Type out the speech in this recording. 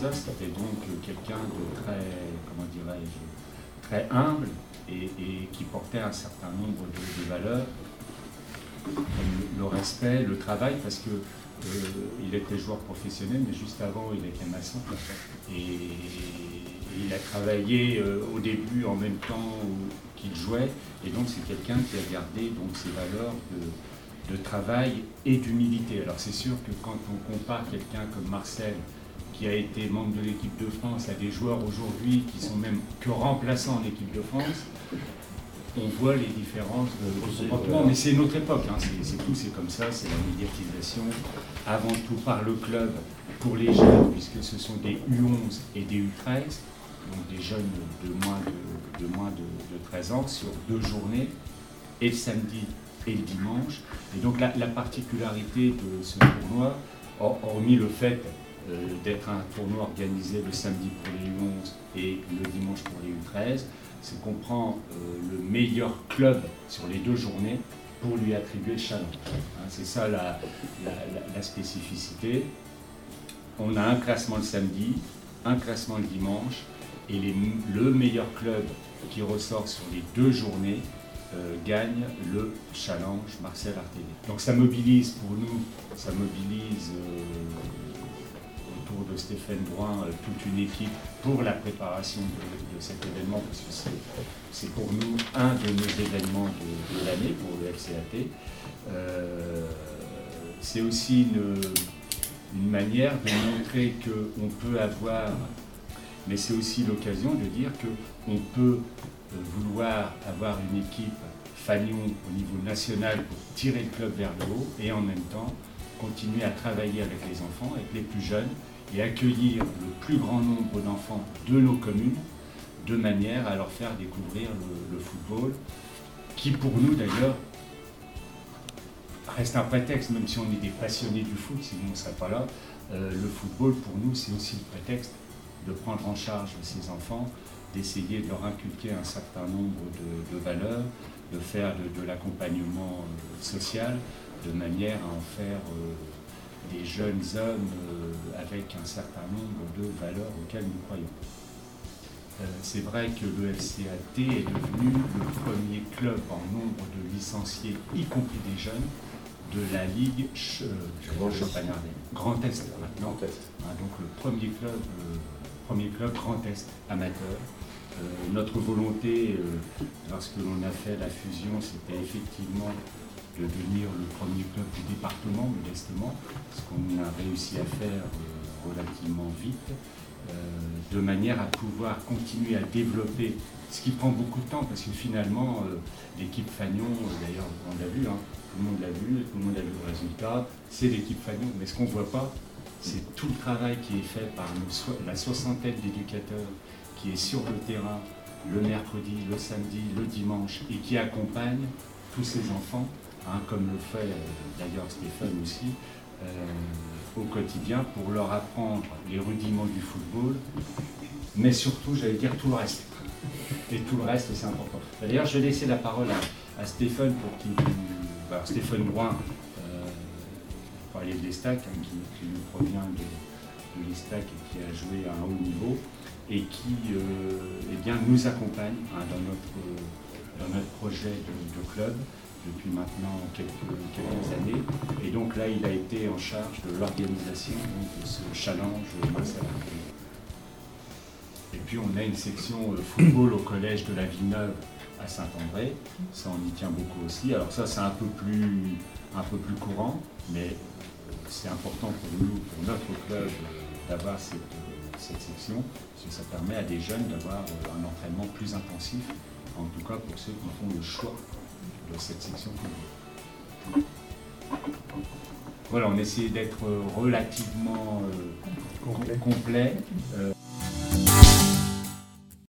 les Astres était donc quelqu'un de très, comment dirais-je, très humble et, qui portait un certain nombre de, valeurs, le, respect, le travail, parce que euh, il était joueur professionnel, mais juste avant, il était maçon. Et, il a travaillé euh, au début en même temps qu'il jouait, et donc c'est quelqu'un qui a gardé donc ses valeurs de, de travail et d'humilité. Alors c'est sûr que quand on compare quelqu'un comme Marcel, qui a été membre de l'équipe de France, à des joueurs aujourd'hui qui sont même que remplaçants en équipe de France, on voit les différences de, comportement. Mais c'est notre époque, hein. c'est tout, c'est comme ça, c'est la médiatisation, avant tout par le club pour les jeunes, puisque ce sont des U11 et des U13, donc des jeunes de moins de, moins de, 13 ans, sur deux journées, et le samedi et le dimanche. Et donc la, la particularité de ce tournoi, hormis le fait euh, d'être un tournoi organisé le samedi pour les U11 et le dimanche pour les U13, c'est qu'on prend euh, le meilleur club sur les deux journées pour lui attribuer le challenge. Hein, c'est ça la, spécificité. On a un classement le samedi, un classement le dimanche, et le meilleur club qui ressort sur les deux journées euh, gagne le challenge Marcel Artelli. Donc ça mobilise pour nous, ça mobilise de Stéphane Drouin euh, toute une équipe pour la préparation de, cet événement, parce que c'est pour nous un de nos événements de, l'année pour le FCAT. Euh, c'est aussi une, manière de montrer qu'on peut avoir, mais c'est aussi l'occasion de dire qu'on peut euh, vouloir avoir une équipe Fagnon au niveau national pour tirer le club vers le haut et en même temps continuer à travailler avec les enfants, avec les plus jeunes, et accueillir le plus grand nombre d'enfants de nos communes de manière à leur faire découvrir le, football, qui pour nous d'ailleurs reste un prétexte, même si on est des passionnés du foot, sinon on ne serait pas là. Euh, le football pour nous c'est aussi le prétexte de prendre en charge ces enfants, d'essayer de leur inculquer un certain nombre de, valeurs, de faire de, l'accompagnement euh, social, de manière à en faire euh, des jeunes hommes euh, avec un certain nombre de valeurs auxquelles nous croyons. Euh, c'est vrai que le FCAT est devenu le premier club en nombre de licenciés, y compris des jeunes, de la Ligue euh, champagne Grand Est maintenant. Hein, donc le premier club, premier club Grand Est amateur. notre volonté, lorsque l'on a fait la fusion, c'était effectivement de devenir le premier club du département, modestement, ce qu'on a réussi à faire euh, relativement vite, euh, de manière à pouvoir continuer à développer, ce qui prend beaucoup de temps, parce que finalement, euh, l'équipe Fagnon, d'ailleurs, on l'a vu, hein, tout le monde l'a vu, tout le monde a vu le résultat, c'est l'équipe Fagnon, mais ce qu'on ne voit pas, c'est tout le travail qui est fait par la soixantaine d'éducateurs qui est sur le terrain le mercredi, le samedi, le dimanche, et qui accompagne tous ces enfants Hein, comme le fait euh, d'ailleurs Stéphane aussi, euh, au quotidien pour leur apprendre les rudiments du football, mais surtout, j'allais dire, tout le reste. Et tout le reste, c'est important. D'ailleurs, je vais laisser la parole à, Stéphane pour qu'il. Alors, Stéphane Brun, euh, parler de l'Estac, hein, qui, nous provient de, l'Estac et qui a joué à un haut niveau, et qui eh bien, nous accompagne hein, dans, notre, dans notre projet de club depuis maintenant quelques, années. Et donc là, il a été en charge de l'organisation de ce challenge Et puis on a une section euh, football au collège de la Villeneuve à Saint-André. Ça, on y tient beaucoup aussi. Alors ça, c'est un peu plus, un peu plus courant, mais c'est important pour nous, pour notre club, d'avoir cette, cette section, parce que ça permet à des jeunes d'avoir euh, un entraînement plus intensif, en tout cas pour ceux qui font le choix de cette section Voilà, on essayait d'être relativement euh, complet. Euh,